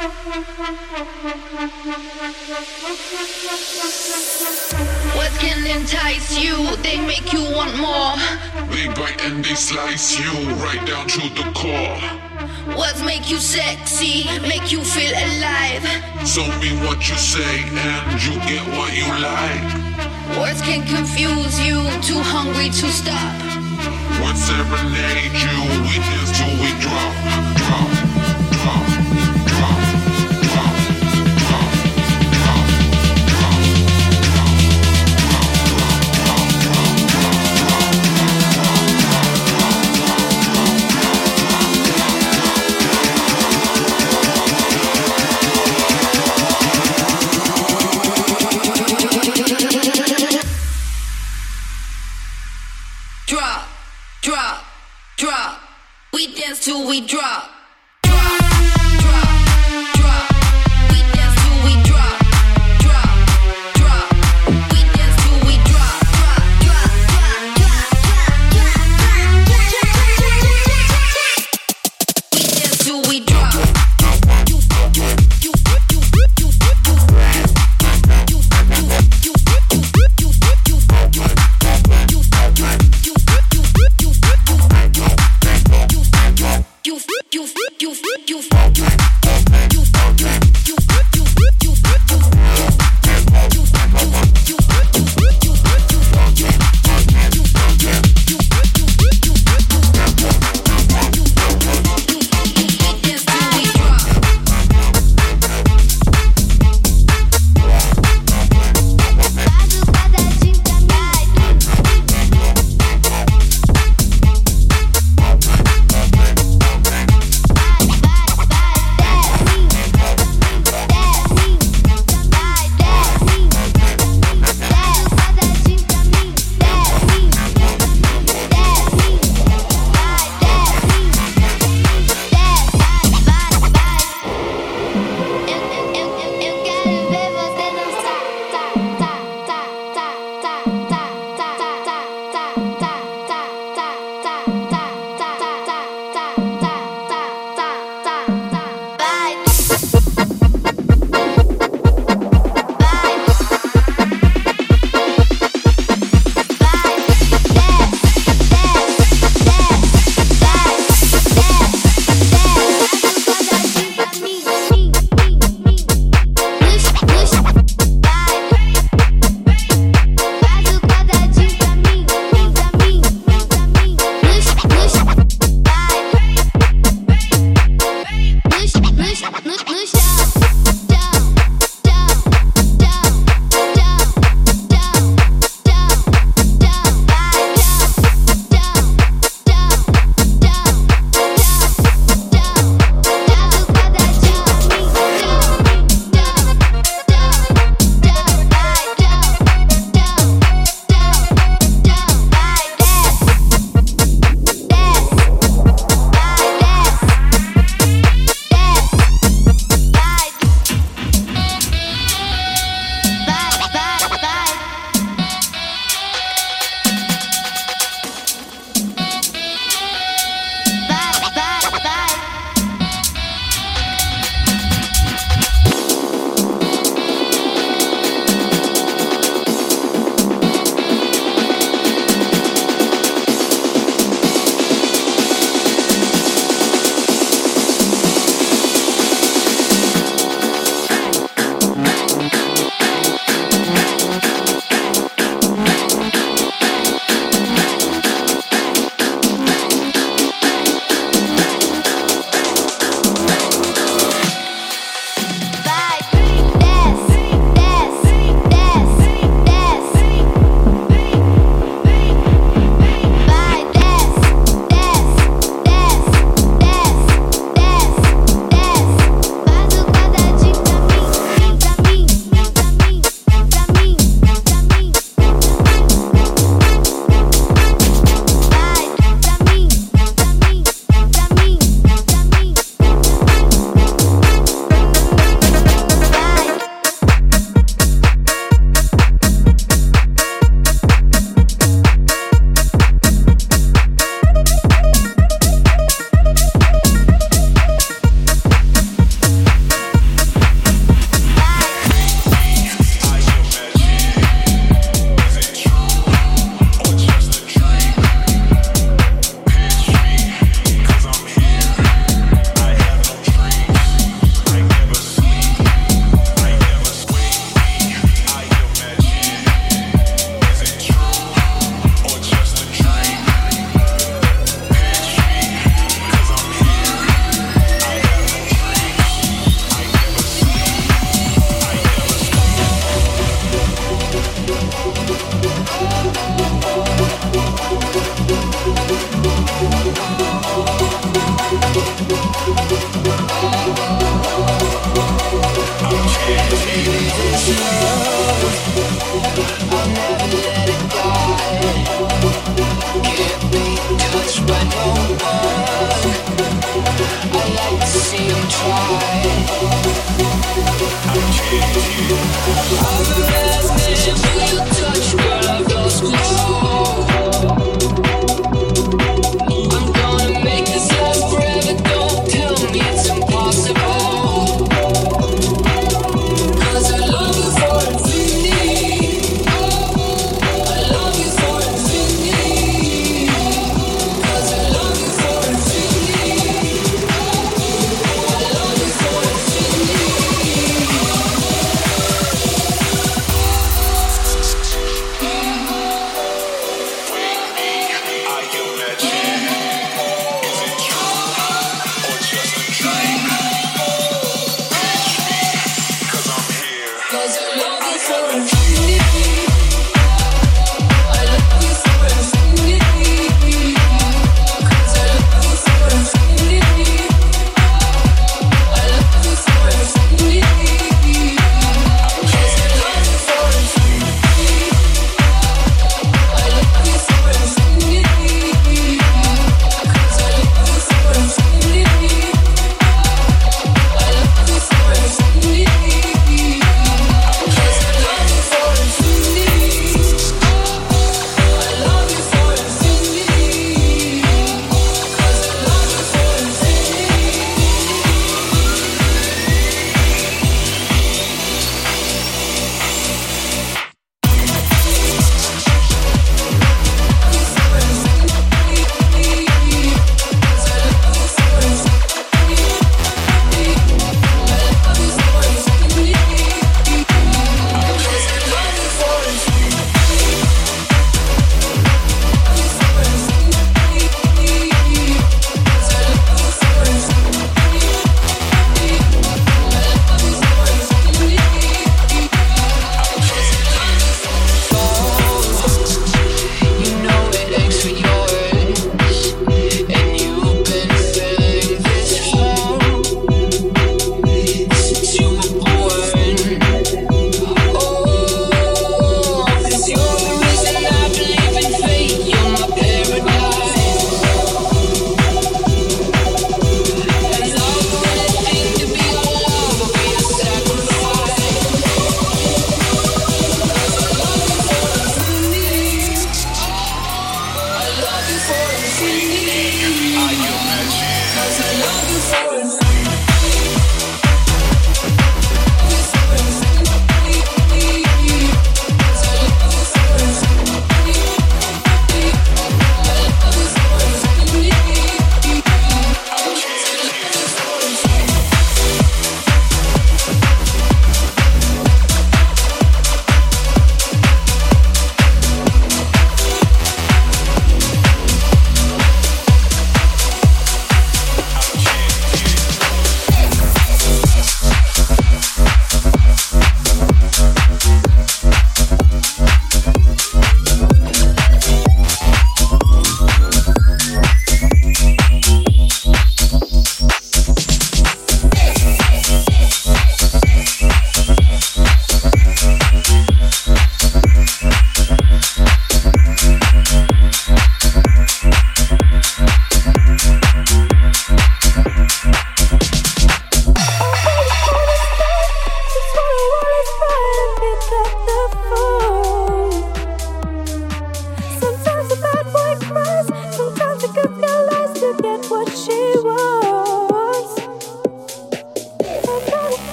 What can entice you? They make you want more. They bite and they slice you right down to the core. Words make you sexy, make you feel alive. So me what you say and you get what you like. Words can confuse you, too hungry to stop. What serenade you, we dance till we drop, drop, drop,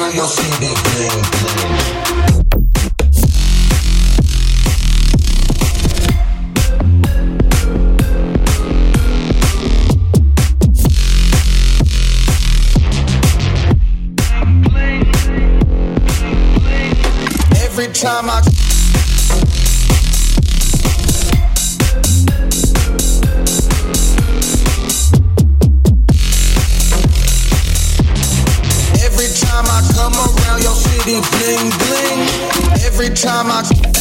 burn time I box.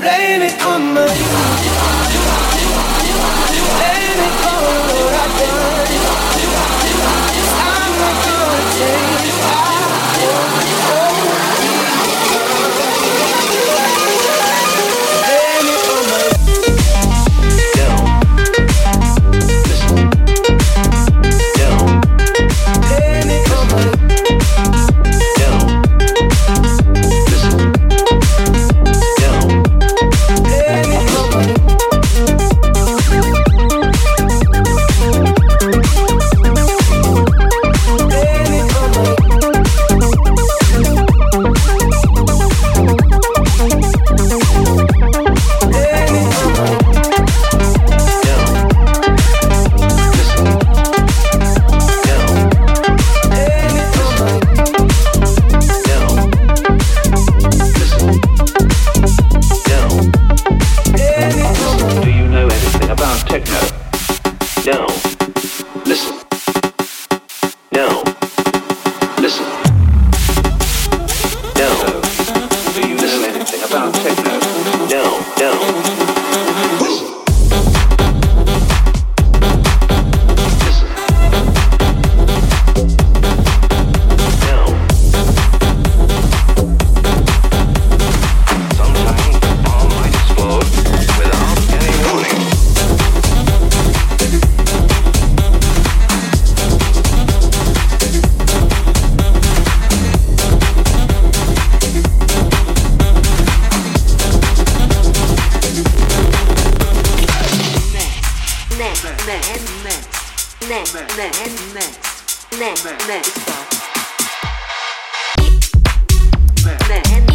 Blame it on my next, next, next, next, next, next. Start.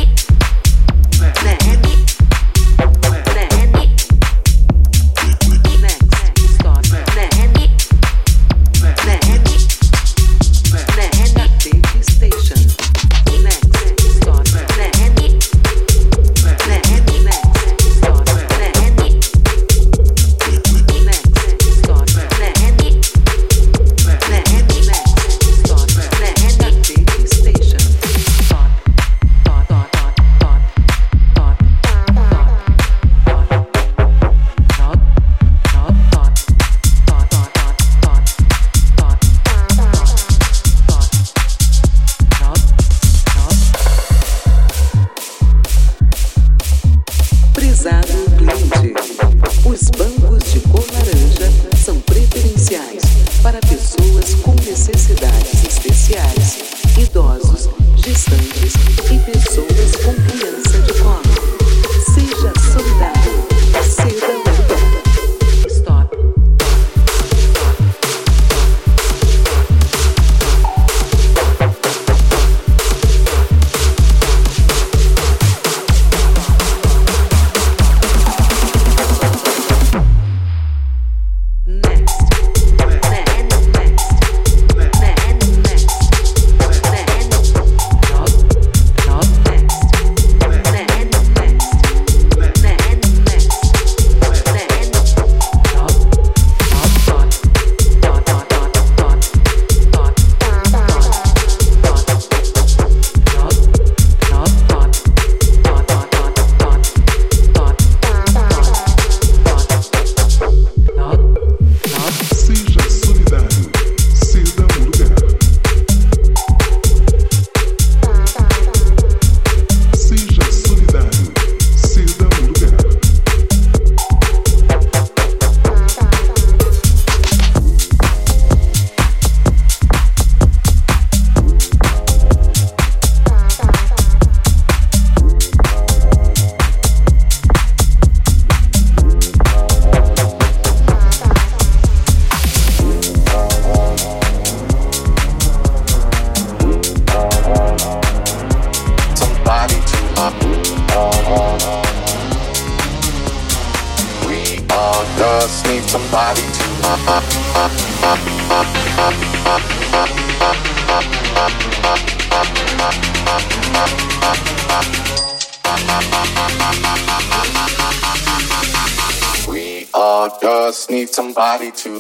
To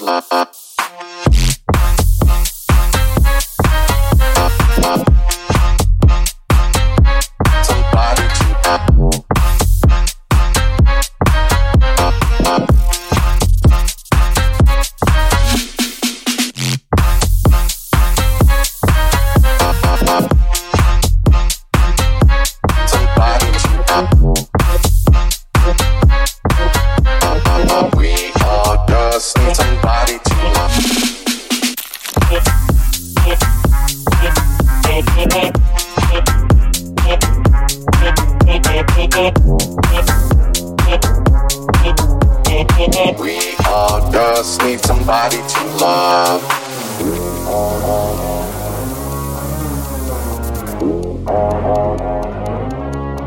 need somebody to love.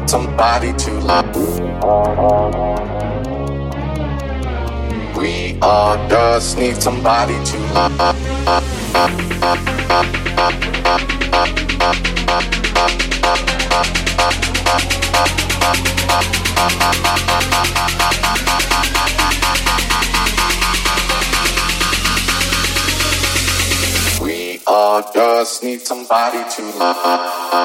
Somebody to love. We all just need somebody to love. Just need somebody to love.